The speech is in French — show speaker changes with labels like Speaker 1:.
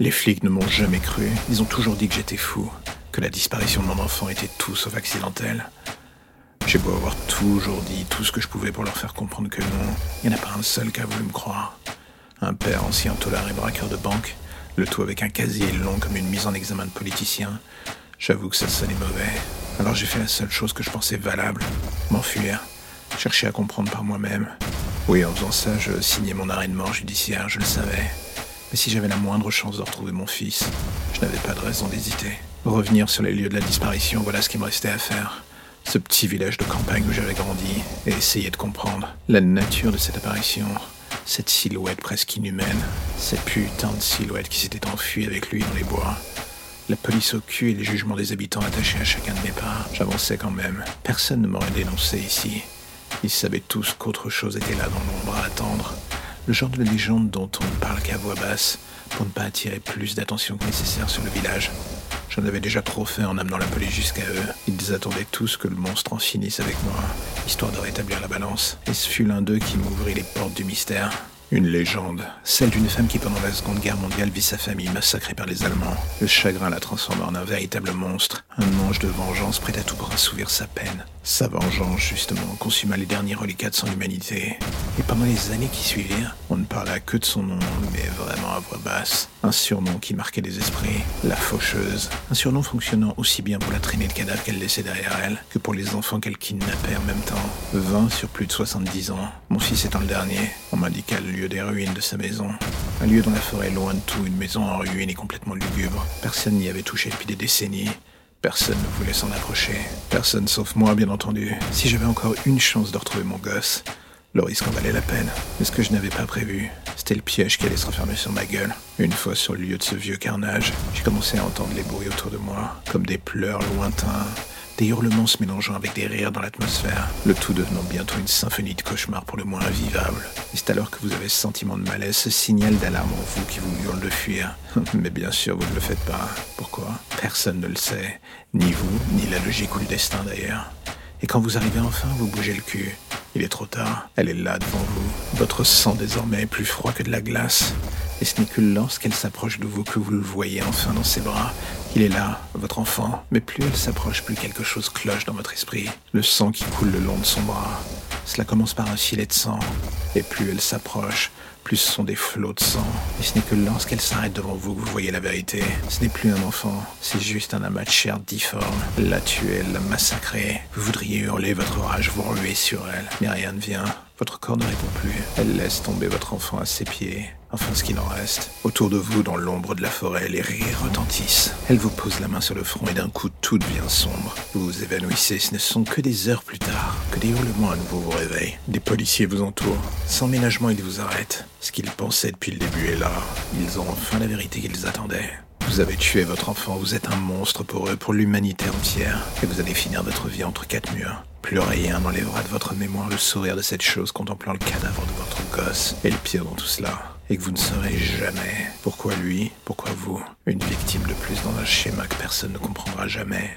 Speaker 1: Les flics ne m'ont jamais cru. Ils ont toujours dit que j'étais fou, que la disparition de mon enfant était tout sauf accidentelle. J'ai beau avoir toujours dit tout ce que je pouvais pour leur faire comprendre que non, il n'y en a pas un seul qui a voulu me croire. Un père ancien tolard et braqueur de banque, le tout avec un casier long comme une mise en examen de politicien. J'avoue que ça sonnait mauvais. Alors j'ai fait la seule chose que je pensais valable, m'enfuir, chercher à comprendre par moi-même. Oui, en faisant ça, je signais mon arrêt de mort judiciaire, je le savais. Mais si j'avais la moindre chance de retrouver mon fils, je n'avais pas de raison d'hésiter. Revenir sur les lieux de la disparition, voilà ce qu'il me restait à faire. Ce petit village de campagne où j'avais grandi, et essayer de comprendre la nature de cette apparition, cette silhouette presque inhumaine, cette putain de silhouette qui s'était enfuie avec lui dans les bois. La police au cul et les jugements des habitants attachés à chacun de mes pas. J'avançais quand même. Personne ne m'aurait dénoncé ici. Ils savaient tous qu'autre chose était là dans l'ombre à attendre. Le genre de légende dont on ne parle qu'à voix basse pour ne pas attirer plus d'attention que nécessaire sur le village. J'en avais déjà trop fait en amenant la police jusqu'à eux. Ils attendaient tous que le monstre en finisse avec moi, histoire de rétablir la balance. Et ce fut l'un d'eux qui m'ouvrit les portes du mystère. Une légende, celle d'une femme qui pendant la Seconde Guerre mondiale vit sa famille massacrée par les Allemands. Le chagrin la transforma en un véritable monstre, un ange de vengeance prêt à tout pour assouvir sa peine. Sa vengeance, justement, consuma les derniers reliquats de son humanité. Et pendant les années qui suivirent, on ne parla que de son nom, mais vraiment à voix basse. Un surnom qui marquait les esprits, la faucheuse. Un surnom fonctionnant aussi bien pour la traînée de cadavres qu'elle laissait derrière elle, que pour les enfants qu'elle kidnappait en même temps. 20 sur plus de 70 ans. Mon fils étant le dernier, on m'indiqua le lieu des ruines de sa maison. Un lieu dans la forêt loin de tout, une maison en ruine et complètement lugubre. Personne n'y avait touché depuis des décennies. Personne ne voulait s'en approcher. Personne sauf moi, bien entendu. Si j'avais encore une chance de retrouver mon gosse, le risque en valait la peine. Mais ce que je n'avais pas prévu, c'était le piège qui allait se refermer sur ma gueule. Une fois sur le lieu de ce vieux carnage, j'ai commencé à entendre les bruits autour de moi, comme des pleurs lointains, des hurlements se mélangeant avec des rires dans l'atmosphère, le tout devenant bientôt une symphonie de cauchemars pour le moins invivable. Et c'est alors que vous avez ce sentiment de malaise, ce signal d'alarme en vous qui vous hurle de fuir. Mais bien sûr, vous ne le faites pas. Pourquoi? Personne ne le sait. Ni vous, ni la logique ou le destin d'ailleurs. Et quand vous arrivez enfin, vous bougez le cul. Il est trop tard. Elle est là devant vous. Votre sang désormais est plus froid que de la glace. Et ce n'est que lorsqu'elle s'approche de vous que vous le voyez enfin dans ses bras. Il est là, votre enfant. Mais plus elle s'approche, plus quelque chose cloche dans votre esprit. Le sang qui coule le long de son bras. Cela commence par un filet de sang. Et plus elle s'approche, plus ce sont des flots de sang. Et ce n'est que lorsqu'elle s'arrête devant vous que vous voyez la vérité. Ce n'est plus un enfant, c'est juste un amas de chair difforme. La tuer, la massacrer. Vous voudriez hurler votre rage, vous ruer sur elle. Mais rien ne vient. Votre corps ne répond plus. Elle laisse tomber votre enfant à ses pieds. Enfin, ce qu'il en reste. Autour de vous, dans l'ombre de la forêt, les rires retentissent. Elle vous pose la main sur le front et d'un coup, tout devient sombre. Vous vous évanouissez. Ce ne sont que des heures plus tard que des hurlements à nouveau vous réveillent. Des policiers vous entourent. Sans ménagement, ils vous arrêtent. Ce qu'ils pensaient depuis le début est là. Ils ont enfin la vérité qu'ils attendaient. Vous avez tué votre enfant, vous êtes un monstre pour eux, pour l'humanité entière, et vous allez finir votre vie entre quatre murs. Plus rien n'enlèvera de votre mémoire le sourire de cette chose contemplant le cadavre de votre gosse. Et le pire dans tout cela, est que vous ne saurez jamais pourquoi lui, pourquoi vous, une victime de plus dans un schéma que personne ne comprendra jamais.